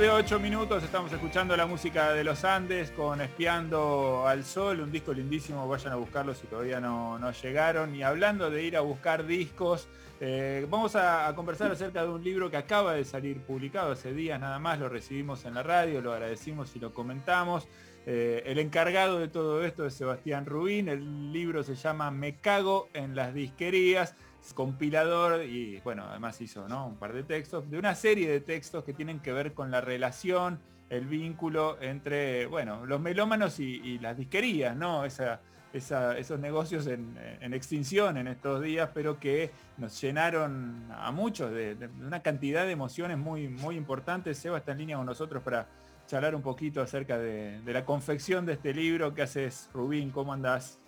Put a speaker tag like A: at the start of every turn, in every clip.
A: tarde, 8 minutos, estamos escuchando la música de los Andes con Espiando al Sol, un disco lindísimo, vayan a buscarlo si todavía no, no llegaron. Y hablando de ir a buscar discos, eh, vamos a, conversar acerca de un libro que acaba de salir publicado hace días nada más, lo recibimos en la radio, lo agradecimos y lo comentamos. Eh, el encargado de todo esto es Sebastián Rubín, el libro se llama Me cago en las disquerías, compilador y bueno, además hizo ¿no? un par de textos, de una serie de textos que tienen que ver con la relación, el vínculo entre, bueno, los melómanos y, y las disquerías, ¿no? Esa, esa- esos negocios en, en extinción en estos días, pero que nos llenaron a muchos de, de una cantidad de emociones muy, muy importantes. Seba está en línea con nosotros para charlar un poquito acerca de, de la confección de este libro. ¿Qué haces, Rubín? ¿Cómo andás?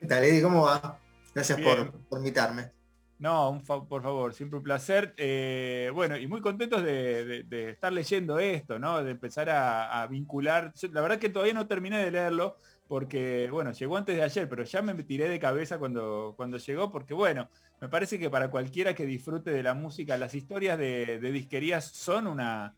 B: ¿Qué tal, Eddie? ¿Cómo va? Gracias por invitarme.
A: No, por favor, siempre un placer. Eh, bueno, y muy contentos de, estar leyendo esto, ¿no? De empezar a, vincular. La verdad que todavía no terminé de leerlo, porque, bueno, llegó antes de ayer, pero ya me tiré de cabeza cuando, cuando llegó, porque, bueno, me parece que para cualquiera que disfrute de la música, las historias de, disquerías son una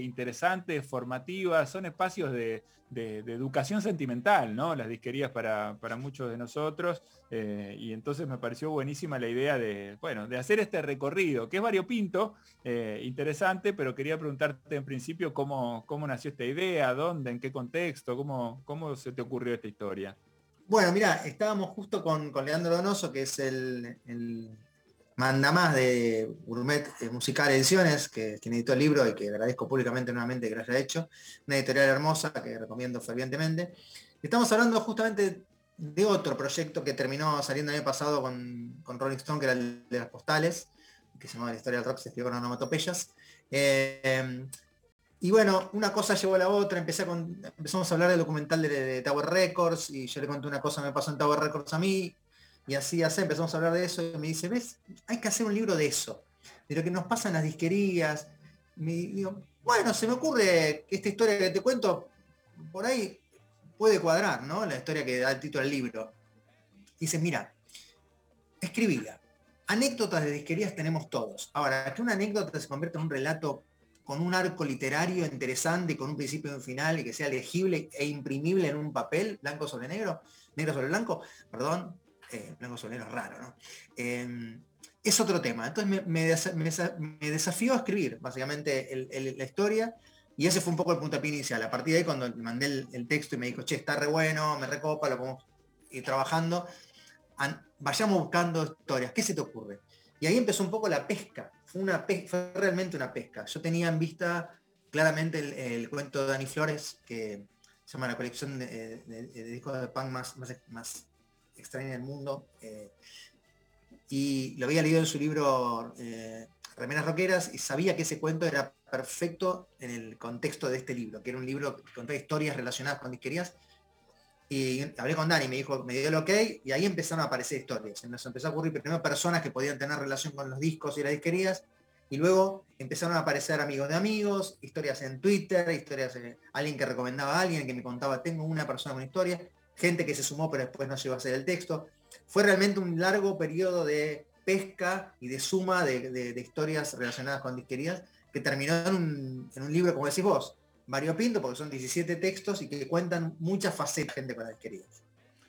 A: interesante, formativas, son espacios de, educación sentimental, ¿no? Las disquerías para, para muchos de nosotros. eh, y entonces me pareció buenísima la idea de, bueno, de hacer este recorrido, que es variopinto, eh, interesante, pero quería preguntarte en principio cómo, cómo nació esta idea, dónde, en qué contexto, cómo, cómo se te ocurrió esta historia.
B: Bueno, mira, estábamos justo con, con Leandro Donoso, que es el, el mandamás de Gourmet Musical Ediciones, que quien editó el libro y que agradezco públicamente nuevamente que lo haya hecho. Una editorial hermosa que recomiendo fervientemente. Estamos hablando justamente de otro proyecto que terminó saliendo el año pasado con, con Rolling Stone, que era el de las postales, que se llamaba La historia del rock, se escribió con onomatopeyas. Eh, y bueno, una cosa llevó a la otra, empezamos a hablar del documental de, Tower Records y yo le conté una cosa me pasó en Tower Records a mí y así así empezamos a hablar de eso y me dice, ves, hay que hacer un libro de eso, de lo que nos pasa en las disquerías. Me digo, bueno, se me ocurre que esta historia que te cuento por ahí puede cuadrar, ¿no? La historia que da el título al libro. Dice, mira, escribila. Anécdotas de disquerías tenemos todos. Ahora, que una anécdota se convierta en un relato con un arco literario interesante, con un principio y un final, y que sea legible e imprimible en un papel, blanco sobre negro, negro sobre blanco, perdón, eh, blanco sobre negro es raro, ¿no? Eh, es otro tema. Entonces me, me desa- me desa- me desafió a escribir, básicamente, la historia, y ese fue un poco el puntapié inicial. A partir de ahí, cuando mandé el, texto y me dijo, che, está re bueno, me recopa, lo podemos ir trabajando, an- vayamos buscando historias. ¿Qué se te ocurre? Y ahí empezó un poco la pesca. Una fue realmente una pesca. Yo tenía en vista claramente el, cuento de Dani Flores, que se llama la colección de discos de punk más, más, más extraña del mundo. eh, y lo había leído en su libro eh, Remeras Roqueras y sabía que ese cuento era perfecto en el contexto de este libro, que era un libro que contaba historias relacionadas con disquerías. Y hablé con Dani, me dijo, me dio el ok, y ahí empezaron a aparecer historias. Nos empezó a ocurrir primero personas que podían tener relación con los discos y las disquerías, y luego empezaron a aparecer amigos de amigos, historias en Twitter, historias de alguien que recomendaba a alguien, que me contaba, tengo una persona con historia, gente que se sumó pero después no llegó a hacer el texto. Fue realmente un largo periodo de pesca y de suma de, historias relacionadas con disquerías que terminó en un libro, como decís vos, variopinto, porque son 17 textos y que cuentan muchas facetas de gente con disquerías.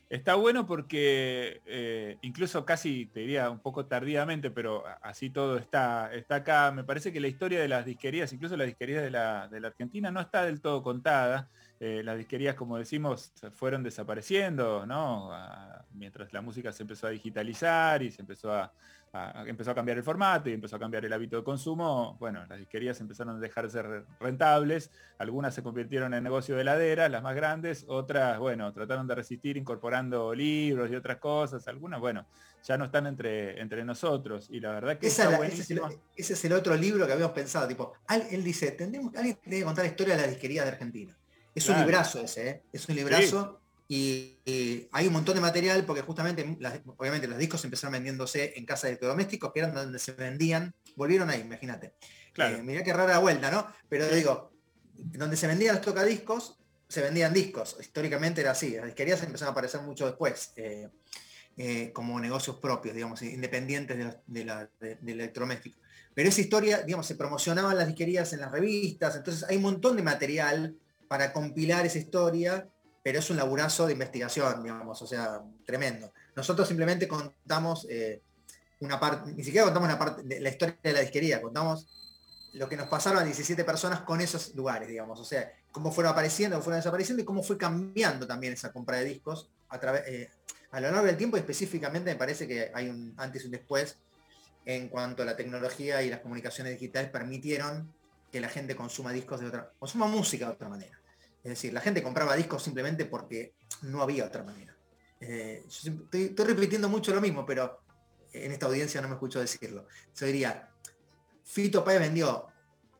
A: Está bueno porque eh, incluso casi, te diría un poco tardíamente, pero así todo está, está acá. Me parece que la historia de las disquerías, incluso las disquerías de la, Argentina, no está del todo contada. Eh, las disquerías, como decimos, fueron desapareciendo, ¿no? A- mientras la música se empezó a digitalizar y se empezó a, a- empezó a cambiar el formato y empezó a cambiar el hábito de consumo, bueno, las disquerías empezaron a dejar de ser rentables, algunas se convirtieron en negocio de heladeras, las más grandes, otras, bueno, trataron de resistir incorporando libros y otras cosas, algunas, bueno, ya no están entre, entre nosotros y la verdad que
B: Esa
A: está
B: ese, es el,
A: buenísimo.
B: ese es el otro libro que habíamos pensado, tipo, al- él dice, tendremos, alguien tiene que contar la historia de las disquerías de Argentina. Es un librazo ese, ¿eh? es un librazo y, y hay un montón de material porque justamente, las- obviamente los discos empezaron vendiéndose en casas de electrodomésticos, que eran donde se vendían, volvieron ahí, imagínate.
A: Claro.
B: Eh, mirá qué rara vuelta, ¿no? Pero digo, donde se vendían los tocadiscos, se vendían discos. Históricamente era así. Las disquerías empezaron a aparecer mucho después. eh, eh, como negocios propios, digamos, independientes de los- de la- de- del electrodoméstico. Pero esa historia, digamos, se promocionaban las disquerías en las revistas, entonces hay un montón de material para compilar esa historia, pero es un laburazo de investigación, digamos, o sea, tremendo. Nosotros simplemente contamos eh, una parte, ni siquiera contamos una parte de la historia de la disquería, contamos lo que nos pasaron a 17 personas con esos lugares, digamos, o sea, cómo fueron apareciendo, cómo fueron desapareciendo y cómo fue cambiando también esa compra de discos a través eh, a lo largo del tiempo específicamente me parece que hay un antes y un después en cuanto a la tecnología y las comunicaciones digitales permitieron que la gente consuma discos de otra, consuma música de otra manera. Es decir, la gente compraba discos simplemente porque no había otra manera. Eh, yo estoy repitiendo mucho lo mismo, pero en esta audiencia no me escucho decirlo. Yo diría, Fito Páez vendió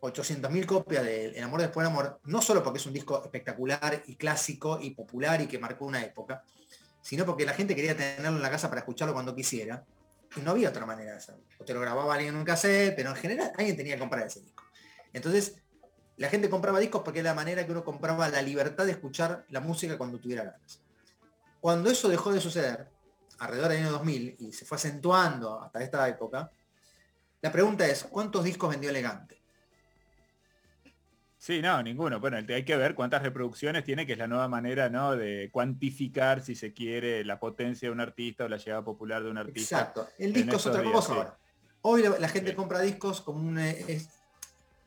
B: 800.000 copias de El amor después del amor, no solo porque es un disco espectacular y clásico y popular y que marcó una época, sino porque la gente quería tenerlo en la casa para escucharlo cuando quisiera. Y no había otra manera de hacerlo. O te lo grababa alguien en un cassette, pero en general alguien tenía que comprar ese disco. Entonces, la gente compraba discos porque era la manera que uno compraba la libertad de escuchar la música cuando tuviera ganas. Cuando eso dejó de suceder, alrededor del año 2000, y se fue acentuando hasta esta época, la pregunta es, ¿cuántos discos vendió Elegante?
A: Sí, no, ninguno. Bueno, hay que ver cuántas reproducciones tiene, que es la nueva manera, ¿no? De cuantificar, si se quiere, la potencia de un artista o la llegada popular de un artista.
B: Exacto. El disco es otra cosa
A: sí.
B: ahora. Hoy la, gente
A: Sí.
B: compra discos como un... eh, es-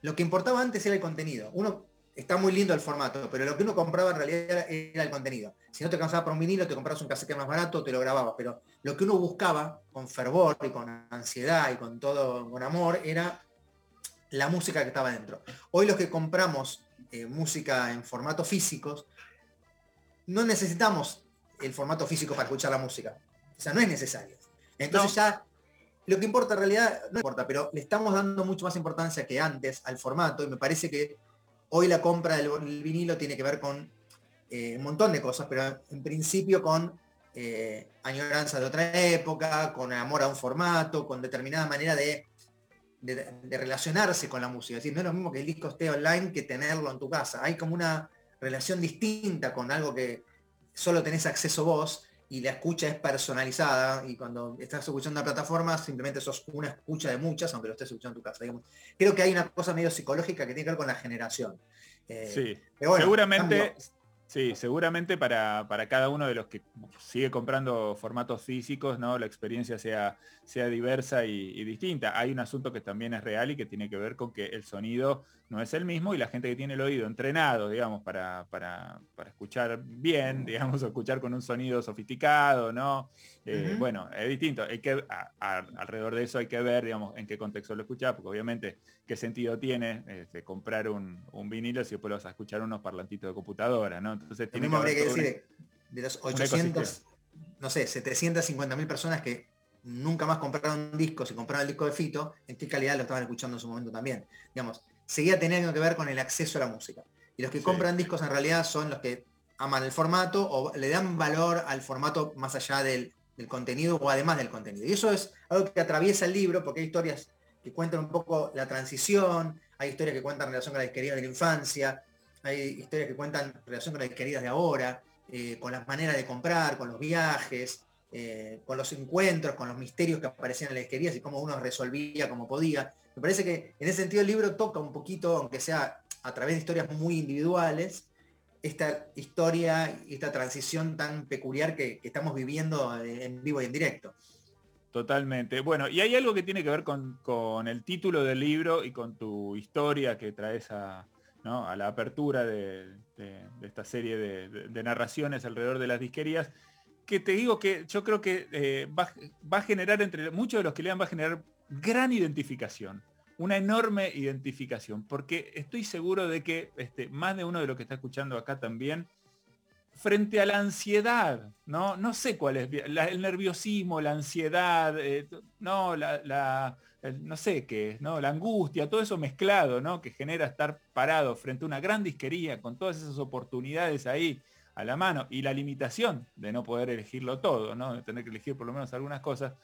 B: lo que importaba antes era el contenido. Uno está muy lindo el formato, pero lo que uno compraba en realidad era, el contenido. Si no te cansaba por un vinilo, te comprabas un cassette más barato, te lo grababas. Pero lo que uno buscaba con fervor y con ansiedad y con todo, con amor, era la música que estaba dentro. Hoy los que compramos eh, música en formatos físicos, no necesitamos el formato físico para escuchar la música. O sea, no es necesario. Entonces ya lo que importa en realidad no importa, pero le estamos dando mucho más importancia que antes al formato y me parece que hoy la compra del, vinilo tiene que ver con eh, un montón de cosas, pero en principio con eh, añoranza de otra época, con amor a un formato, con determinada manera de, de- de relacionarse con la música. Es decir, no es lo mismo que el disco esté online que tenerlo en tu casa. Hay como una relación distinta con algo que solo tenés acceso vos y la escucha es personalizada y cuando estás escuchando una plataforma simplemente sos una escucha de muchas, aunque lo estés escuchando en tu casa. digamos. Creo que hay una cosa medio psicológica que tiene que ver con la generación. Eh,
A: Sí.
B: bueno,
A: seguramente,
B: cambio.
A: sí, seguramente para, para cada uno de los que sigue comprando formatos físicos, ¿no? La experiencia sea, sea diversa y, y distinta. Hay un asunto que también es real y que tiene que ver con que el sonido no es el mismo y la gente que tiene el oído entrenado, digamos, para, para, para escuchar bien, digamos, o escuchar con un sonido sofisticado, ¿no? Eh. Bueno, es distinto. Hay que, a- a- alrededor de eso hay que ver, digamos, en qué contexto lo escuchás, porque obviamente qué sentido tiene este, comprar un, un vinilo si después lo vas a escuchar unos parlantitos de computadora, ¿no? Entonces tiene que
B: habría decir de, de los
A: un
B: 800, no sé, 750 mil personas que nunca más compraron discos y compraron el disco de Fito, en qué calidad lo estaban escuchando en su momento también. Digamos, seguía teniendo que ver con el acceso a la música. Y los que
A: Sí.
B: compran discos en realidad son los que aman el formato o le dan valor al formato más allá del, del contenido o además del contenido. Y eso es algo que atraviesa el libro porque hay historias que cuentan un poco la transición, hay historias que cuentan relación con la disquería de la infancia, hay historias que cuentan relación con las disquerías de ahora, eh, con las maneras de comprar, con los viajes, eh, con los encuentros, con los misterios que aparecían en las disquerías y cómo uno resolvía como podía. Me parece que en ese sentido el libro toca un poquito, aunque sea a través de historias muy individuales, esta historia y esta transición tan peculiar que, estamos viviendo en vivo y en directo.
A: Totalmente. Bueno, y hay algo que tiene que ver con, con el título del libro y con tu historia que traes a, ¿no? a la apertura de, esta serie de narraciones alrededor de las disquerías, que te digo que yo creo que eh, va, va a generar entre muchos de los que lean, va a generar gran identificación, una enorme identificación, porque estoy seguro de que este, más de uno de los que está escuchando acá también, frente a la ansiedad, ¿no? No sé cuál es, el nerviosismo, la ansiedad, eh, no, la, no sé qué, es, ¿no? La angustia, todo eso mezclado, ¿no? Que genera estar parado frente a una gran disquería con todas esas oportunidades ahí a la mano y la limitación de no poder elegirlo todo, ¿no? De tener que elegir por lo menos algunas cosas.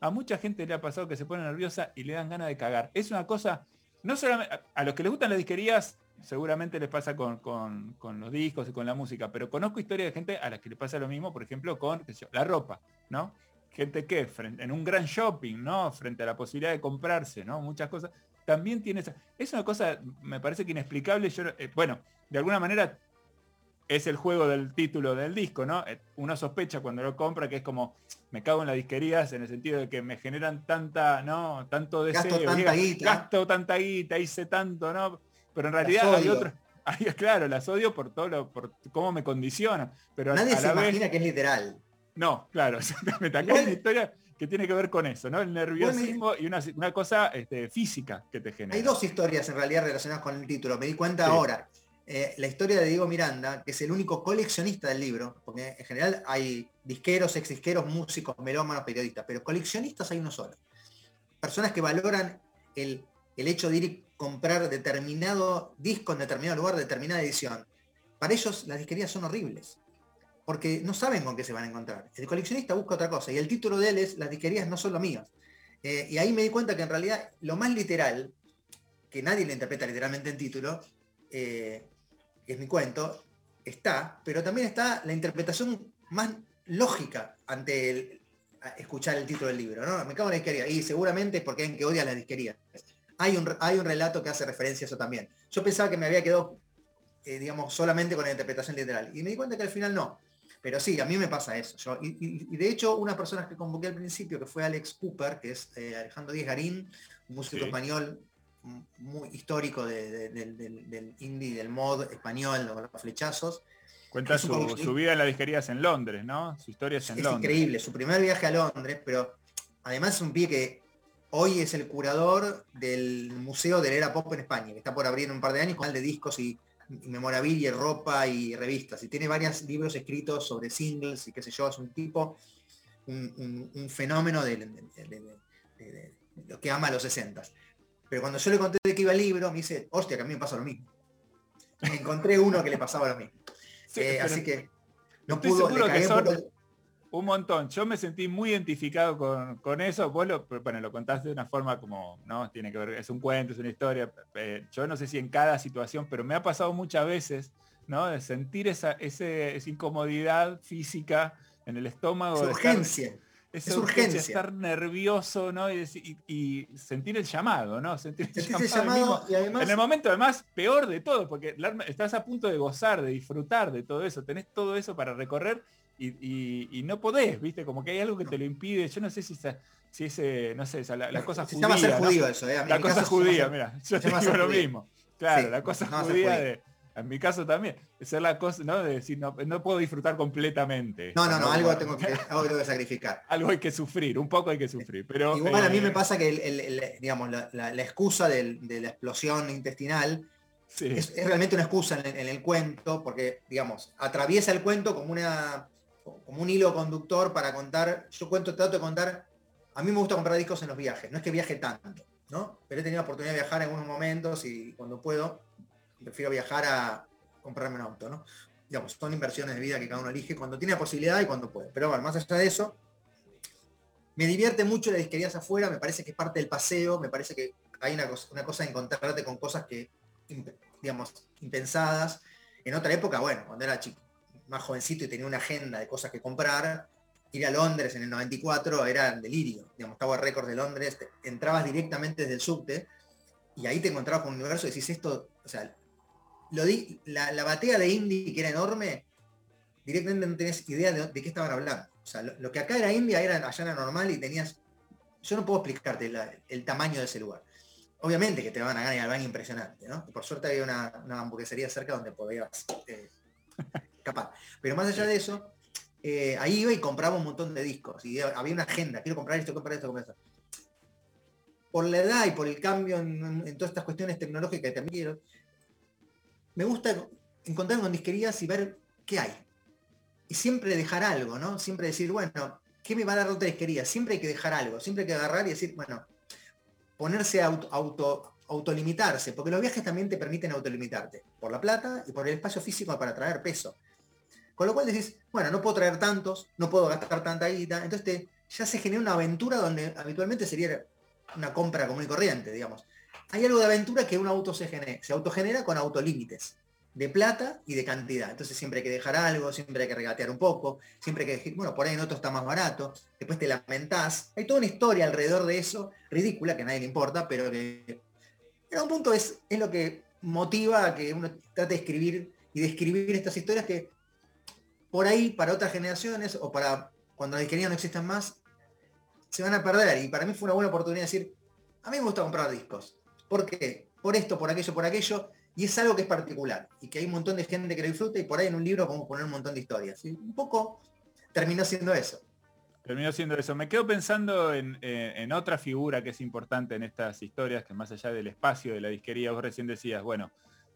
A: A mucha gente le ha pasado que se pone nerviosa y le dan ganas de cagar. Es una cosa no solamente a, los que les gustan las disquerías, seguramente les pasa con, los discos y con la música, pero conozco historias de gente a las que les pasa lo mismo, por ejemplo, con la ropa, ¿no? Gente que frente, en un gran shopping, ¿no? Frente a la posibilidad de comprarse, ¿no? Muchas cosas. También tiene esa. Es una cosa, me parece que inexplicable. Yo, eh, bueno, de alguna manera es el juego del título del disco, ¿no? Eh, uno sospecha cuando lo compra que es como, me cago en las disquerías en el sentido de que me generan tanta, ¿no? Tanto deseo,
B: gasto tanta guita,
A: gasto tanta guita, hice tanto, ¿no? Pero en realidad hay otros, claro, las odio por todo lo, por cómo me condicionan. Pero
B: Nadie se imagina que es literal.
A: No, claro, exactamente. Acá hay una historia que tiene que ver con eso, ¿no? El nerviosismo y una, cosa este, física que te genera.
B: Hay dos historias en realidad relacionadas con el título, me di cuenta ahora. Eh, la historia de Diego Miranda, que es el único coleccionista del libro, porque en general hay disqueros, ex disqueros, músicos, melómanos, periodistas, pero coleccionistas hay uno solo. Personas que valoran el, hecho de ir y comprar determinado disco en determinado lugar, determinada edición. Para ellos las disquerías son horribles, porque no saben con qué se van a encontrar. El coleccionista busca otra cosa, y el título de él es Las disquerías no son lo mío. Eh, y ahí me di cuenta que en realidad lo más literal, que nadie le interpreta literalmente en título, eh, es mi cuento, está, pero también está la interpretación más lógica ante el, escuchar el título del libro. ¿no? Me cago en la disquería. Y seguramente es porque hay que odia la disquería. Hay un, hay un relato que hace referencia a eso también. Yo pensaba que me había quedado, eh, digamos, solamente con la interpretación literal. Y me di cuenta que al final no. Pero sí, a mí me pasa eso. y, de hecho, unas personas que convoqué al principio, que fue Alex Cooper, que es eh, Alejandro Díez Garín, un músico español muy histórico del indie, del mod español, los flechazos.
A: Cuenta su, vida en las disquerías en Londres, ¿no? Su historia es en Londres.
B: Es increíble, su primer viaje a Londres, pero además es un pie que hoy es el curador del Museo de la Era Pop en España, que está por abrir en un par de años, con de discos y, memorabilia, ropa y revistas. Y tiene varios libros escritos sobre singles y qué sé yo, es un tipo, un, fenómeno de, lo que ama a los 60 pero cuando yo le conté de que iba el libro, me dice, hostia, que a mí me pasa lo mismo. encontré uno que le pasaba lo mismo. Eh, así que no pudo,
A: un, montón. Yo me sentí muy identificado con, eso. Vos lo, bueno, lo contaste de una forma como, ¿no? Tiene que ver, es un cuento, es una historia. Eh, yo no sé si en cada situación, pero me ha pasado muchas veces, ¿no? De sentir esa, esa incomodidad física en el estómago.
B: de urgencia
A: es urgencia. Estar nervioso, ¿no? Y, sentir el llamado, ¿no? Sentir
B: el llamado, y además...
A: En el momento además peor de todo, porque estás a punto de gozar, de disfrutar de todo eso, tenés todo eso para recorrer y, no podés, ¿viste? Como que hay algo que te lo impide. Yo no sé si si ese, no sé, la, cosa
B: se
A: judía.
B: Ser judío eso, ¿eh?
A: La cosa judía, mira, yo te digo lo mismo. Claro, la cosa judía de en mi caso también, ser la cosa, ¿no? De decir, no, puedo disfrutar completamente.
B: No, no, no, algo tengo que, sacrificar.
A: algo hay que sufrir, un poco hay que sufrir. Pero,
B: Igual a mí me eh, pasa que digamos, la, excusa de la explosión intestinal es, realmente una excusa en, el cuento, porque, digamos, atraviesa el cuento como una como un hilo conductor para contar. Yo cuento, trato de contar. A mí me gusta comprar discos en los viajes, no es que viaje tanto, ¿no? Pero he tenido la oportunidad de viajar en algunos momentos y cuando puedo prefiero viajar a comprarme un auto, ¿no? Digamos, son inversiones de vida que cada uno elige cuando tiene la posibilidad y cuando puede. Pero bueno, más allá de eso, me divierte mucho la disquerías afuera, me parece que es parte del paseo, me parece que hay una cosa, una cosa de encontrarte con cosas que, digamos, impensadas. En otra época, bueno, cuando era chico, más jovencito y tenía una agenda de cosas que comprar, ir a Londres en el 94 era delirio. Digamos, estaba récord de Londres, entrabas directamente desde el subte y ahí te encontrabas con un universo y decís esto, o sea, lo di, la, batea de indie que era enorme, directamente no tenés idea de, qué estaban hablando. O sea, lo, que acá era India, era, allá era normal y tenías... Yo no puedo explicarte el tamaño de ese lugar. Obviamente que te van a ganar al baño impresionante, ¿no? por suerte había una, hamburguesería cerca donde podías eh, escapar. Pero más allá de eso, eh, ahí iba y compraba un montón de discos. Y había una agenda, quiero comprar esto, comprar esto, comprar esto. Por la edad y por el cambio en, en todas estas cuestiones tecnológicas que también quiero, me gusta encontrarme con disquerías y ver qué hay. Y siempre dejar algo, ¿no? Siempre decir, bueno, ¿qué me va a dar otra disquería? Siempre hay que dejar algo, siempre hay que agarrar y decir, bueno, ponerse a auto, autolimitarse, porque los viajes también te permiten autolimitarte, por la plata y por el espacio físico para traer peso. Con lo cual decís, bueno, no puedo traer tantos, no puedo gastar tanta guita, entonces ya se genera una aventura donde habitualmente sería una compra común y corriente, digamos. Hay algo de aventura que un auto se, genera, se autogenera con autolímites de plata y de cantidad. Entonces siempre hay que dejar algo, siempre hay que regatear un poco, siempre hay que decir, bueno, por ahí en otro está más barato, después te lamentás. Hay toda una historia alrededor de eso, ridícula, que a nadie le importa, pero que en un punto es, es lo que motiva a que uno trate de escribir y de escribir estas historias que por ahí para otras generaciones o para cuando las disquerías no existan más, se van a perder. Y para mí fue una buena oportunidad de decir, a mí me gusta comprar discos. ¿Por qué? Por esto, por aquello, por aquello. Y es algo que es particular. Y que hay un montón de gente que lo disfruta y por ahí en un libro podemos poner un montón de historias. Y un poco terminó siendo eso.
A: Terminó siendo eso. Me quedo pensando en, en, otra figura que es importante en estas historias, que más allá del espacio de la disquería, vos recién decías, bueno,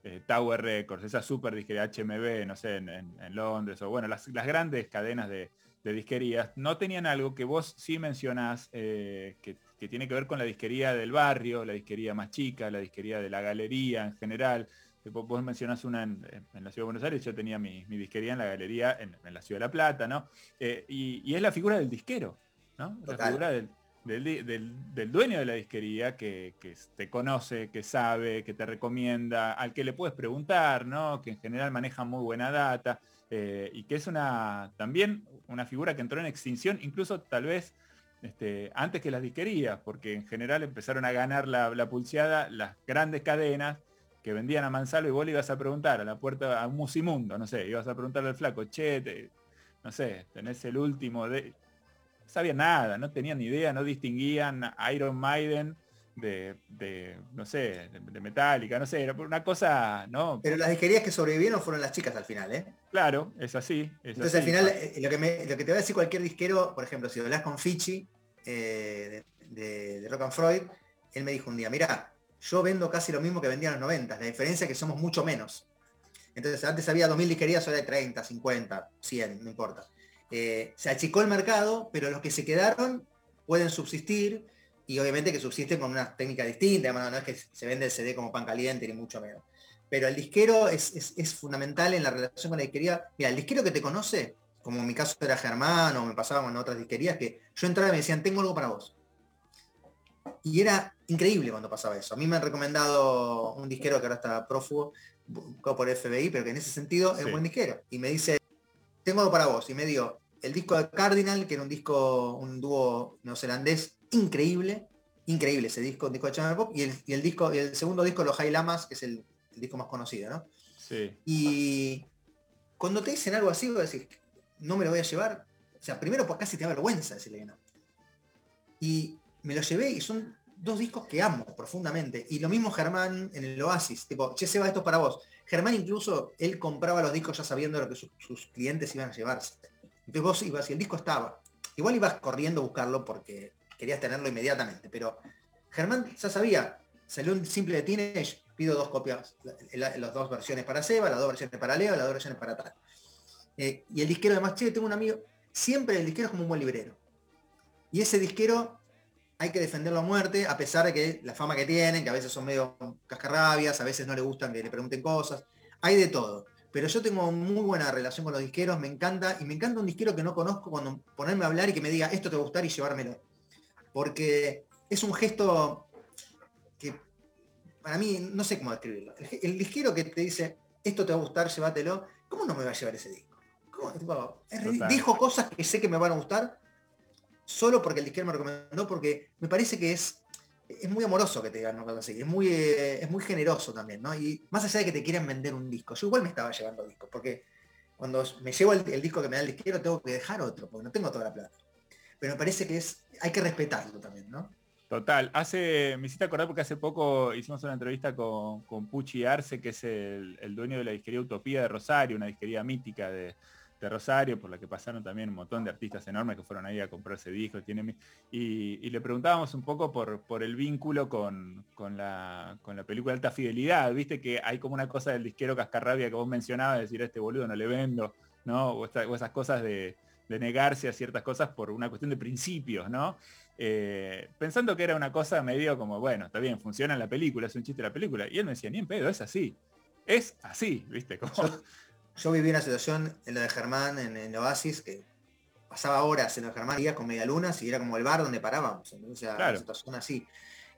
A: eh, Tower Records, esa super disquería HMB, no sé, en, Londres, o bueno, las, grandes cadenas de, disquerías, no tenían algo que vos sí mencionás, eh, que, tiene que ver con la disquería del barrio, la disquería más chica, la disquería de la galería en general. Vos mencionás una en, la Ciudad de Buenos Aires, yo tenía mi, disquería en la galería en, la Ciudad de La Plata, ¿no? Eh, y, es la figura del disquero, ¿no? La figura del, del, dueño de la disquería que, te conoce, que sabe, que te recomienda, al que le puedes preguntar, ¿no? que en general maneja muy buena data eh, y que es una también una figura que entró en extinción, incluso tal vez este, antes que las disquerías, porque en general empezaron a ganar la, pulseada las grandes cadenas que vendían a Mansalvo y vos le ibas a preguntar a la puerta a un musimundo, no sé, ibas a preguntarle al flaco, che, no sé, tenés el último de sabían nada, no tenían ni idea, no distinguían Iron Maiden de, no sé, de, Metallica, no sé, era una cosa, ¿no?
B: Pero las disquerías que sobrevivieron fueron las chicas al final, ¿eh?
A: Claro, es así.
B: Entonces al final, eh, lo, que lo que te va a decir cualquier disquero, por ejemplo, si hablas con Fichi eh, de, Rock and Freud, él me dijo un día, mira, yo vendo casi lo mismo que vendía en los 90, la diferencia es que somos mucho menos. Entonces antes había 2.000 disquerías, ahora hay 30, 50, 100, no importa. Eh, se achicó el mercado, pero los que se quedaron pueden subsistir y obviamente que subsisten con una técnica distinta, no es que se vende el CD como pan caliente ni mucho menos. Pero el disquero es, fundamental en la relación con la disquería. Mira, el disquero que te conoce, como en mi caso era Germán o me pasaba en otras disquerías, que yo entraba y me decían, tengo algo para vos. Y era increíble cuando pasaba eso. A mí me han recomendado un disquero que ahora está prófugo, por FBI, pero que en ese sentido es buen disquero. Y me dice, tengo algo para vos. Y me dio el disco de Cardinal, que era un disco, un dúo neozelandés increíble, increíble ese disco, un disco de Chamber Pop, y el, disco, y el segundo disco, Los High Lamas, que es el, disco más conocido, ¿no?
A: Sí.
B: Y cuando te dicen algo así, vos decís, no me lo voy a llevar. O sea, primero por casi te da vergüenza decirle que no. Y me lo llevé y son dos discos que amo profundamente. Y lo mismo Germán en el Oasis, tipo, che, Seba, esto es para vos. Germán incluso, él compraba los discos ya sabiendo lo que sus clientes iban a llevarse. Entonces vos ibas y el disco estaba. Igual ibas corriendo a buscarlo porque querías tenerlo inmediatamente, pero Germán ya sabía, salió un simple de Teenage, pido dos copias, las dos versiones para Seba, las dos versiones para Leo, las dos versiones para tal. Eh, y el disquero además, che, tengo un amigo, siempre el disquero es como un buen librero. Y ese disquero hay que defenderlo a muerte, a pesar de que la fama que tienen, que a veces son medio cascarrabias, a veces no le gustan que le pregunten cosas, hay de todo pero yo tengo muy buena relación con los disqueros, me encanta, y me encanta un disquero que no conozco cuando ponerme a hablar y que me diga esto te va a gustar y llevármelo. Porque es un gesto que para mí, no sé cómo describirlo. El, disquero que te dice esto te va a gustar, llévatelo, ¿cómo no me va a llevar ese disco? dijo cosas que sé que me van a gustar solo porque el disquero me recomendó, porque me parece que es es muy amoroso que te digan una así, es muy, eh, es muy generoso también, ¿no? Y más allá de que te quieran vender un disco, yo igual me estaba llevando discos, porque cuando me llevo el, disco que me da el disquero tengo que dejar otro, porque no tengo toda la plata. Pero me parece que es, hay que respetarlo también, ¿no?
A: Total, hace, me hiciste acordar porque hace poco hicimos una entrevista con, con Pucci Arce, que es el, dueño de la disquería Utopía de Rosario, una disquería mítica de, de Rosario, por la que pasaron también un montón de artistas enormes que fueron ahí a comprarse discos. Tiene, y, le preguntábamos un poco por, por el vínculo con, la, con la película Alta Fidelidad. Viste que hay como una cosa del disquero cascarrabia que vos mencionabas, decir a este boludo no le vendo, ¿no? O, esas cosas de, negarse a ciertas cosas por una cuestión de principios, ¿no? Eh, pensando que era una cosa medio como, bueno, está bien, funciona en la película, es un chiste de la película. Y él me decía, ni en pedo, es así. Es así, ¿viste? Como...
B: Yo viví una situación en lo de Germán, en, el Oasis, que pasaba horas en lo de Germán, días con medialunas y era como el bar donde parábamos. O sea, una situación así.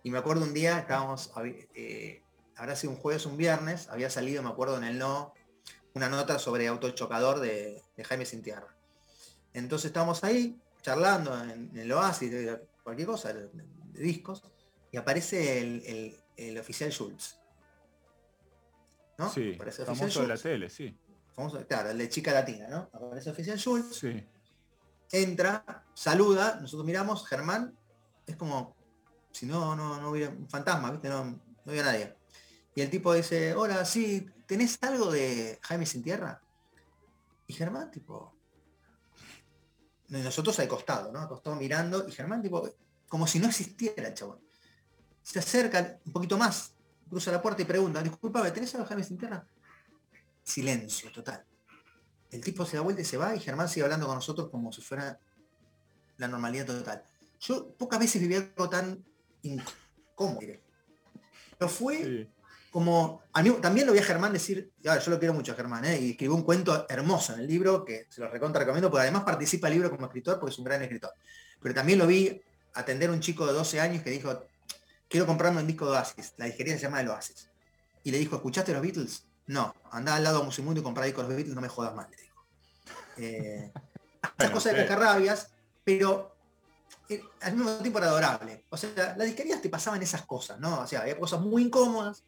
B: Y me acuerdo un día, estábamos, eh, habrá sido un jueves, un viernes, había salido, me acuerdo, en el No, una nota sobre autochocador de, de Jaime Sintierra. Entonces estábamos ahí, charlando en, el Oasis, de cualquier cosa, de, discos, y aparece el, oficial Schultz.
A: ¿No? Sí, aparece famoso de la tele, sí.
B: claro, el de chica latina, ¿no? Aparece el oficial Schultz. Sí. Entra, saluda, nosotros miramos, Germán, es como si no, no, no hubiera un fantasma, ¿viste? No, no había nadie. Y el tipo dice, hola, sí, ¿tenés algo de Jaime Sin Tierra? Y Germán, tipo, nosotros al costado, ¿no? Acostado mirando, y Germán, tipo, como si no existiera el chabón. Se acerca un poquito más, cruza la puerta y pregunta, disculpa, ¿tenés algo de Jaime Sin Tierra? Silencio total. El tipo se da vuelta y se va, y Germán sigue hablando con nosotros como si fuera la normalidad total. Yo pocas veces viví algo tan incómodo. Pero fue como, a mí también lo vi a Germán decir, yo lo quiero mucho a Germán, ¿eh? y escribió un cuento hermoso en el libro, que se lo recontra recomiendo, porque además participa el libro como escritor, porque es un gran escritor. Pero también lo vi atender a un chico de 12 años que dijo, quiero comprarme un disco de Oasis, la disquería se llama El Oasis. Y le dijo, ¿escuchaste los Beatles? No, anda al lado de Musimundo y comprar discos de los Beatles, no me jodas más, le dijo. Eh, esas cosas de cascarrabias, pero eh, al mismo tiempo era adorable. O sea, las disquerías te pasaban esas cosas, ¿no? O sea, había cosas muy incómodas,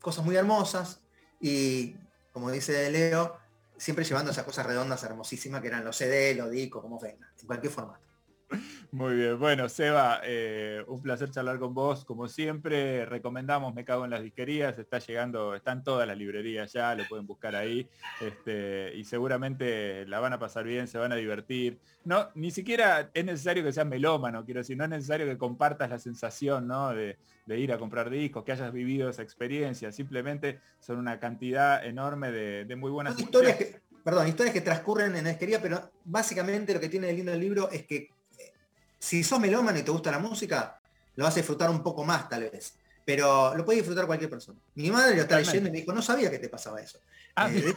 B: cosas muy hermosas, y como dice Leo, siempre llevando esas cosas redondas hermosísimas que eran los CD, los discos, como venga, en cualquier formato.
A: Muy bien, bueno, Seba, eh, un placer charlar con vos. Como siempre, recomendamos Me Cago en las Disquerías, está llegando, están todas las librerías ya, lo pueden buscar ahí. Este, y seguramente la van a pasar bien, se van a divertir. No, ni siquiera es necesario que seas melómano, quiero decir, no es necesario que compartas la sensación ¿no? de, ir a comprar discos, que hayas vivido esa experiencia. Simplemente son una cantidad enorme de, muy buenas
B: historias. Que, perdón, historias que transcurren en la disquería, pero básicamente lo que tiene de lindo el libro es que si sos melómano y te gusta la música, lo vas a disfrutar un poco más tal vez. Pero lo puede disfrutar cualquier persona. Mi madre lo está leyendo y me dijo, no sabía que te pasaba eso. Ah, eh,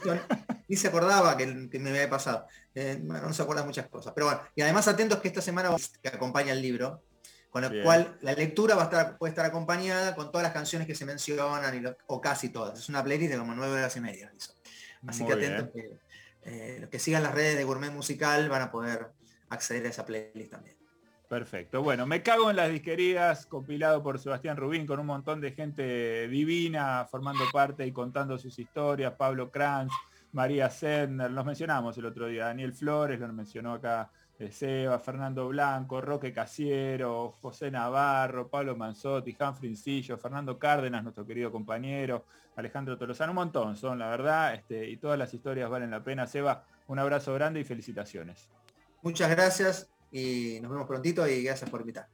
B: ni se acordaba que, me había pasado. Eh, bueno, no se acuerda muchas cosas. Pero bueno, y además atentos que esta semana que acompaña el libro, con lo cual la lectura va a estar, puede estar acompañada con todas las canciones que se mencionan, o casi todas. Es una playlist de como nueve horas y media. Así que atentos que eh, los que sigan las redes de Gourmet Musical van a poder acceder a esa playlist también.
A: Perfecto. Bueno, me cago en las disquerías, compilado por Sebastián Rubín, con un montón de gente divina formando parte y contando sus historias. Pablo Kranz, María Sedner, los mencionamos el otro día. Daniel Flores, lo mencionó acá eh, Seba, Fernando Blanco, Roque Casiero, José Navarro, Pablo Manzotti, Jan Frincillo, Fernando Cárdenas, nuestro querido compañero, Alejandro Tolosano, un montón son, la verdad, este, y todas las historias valen la pena. Seba, un abrazo grande y felicitaciones.
B: Muchas gracias y nos vemos prontito y gracias por invitar.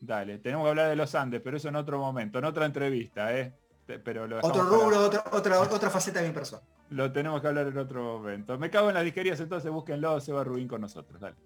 A: Dale, tenemos que hablar de los Andes, pero eso en otro momento, en otra entrevista, ¿eh?
B: Pero otro rubro, otra, otra, otra faceta de mi persona.
A: Lo tenemos que hablar en otro momento. Me cago en las disquerías, entonces búsquenlo, se va Rubín con nosotros. Dale.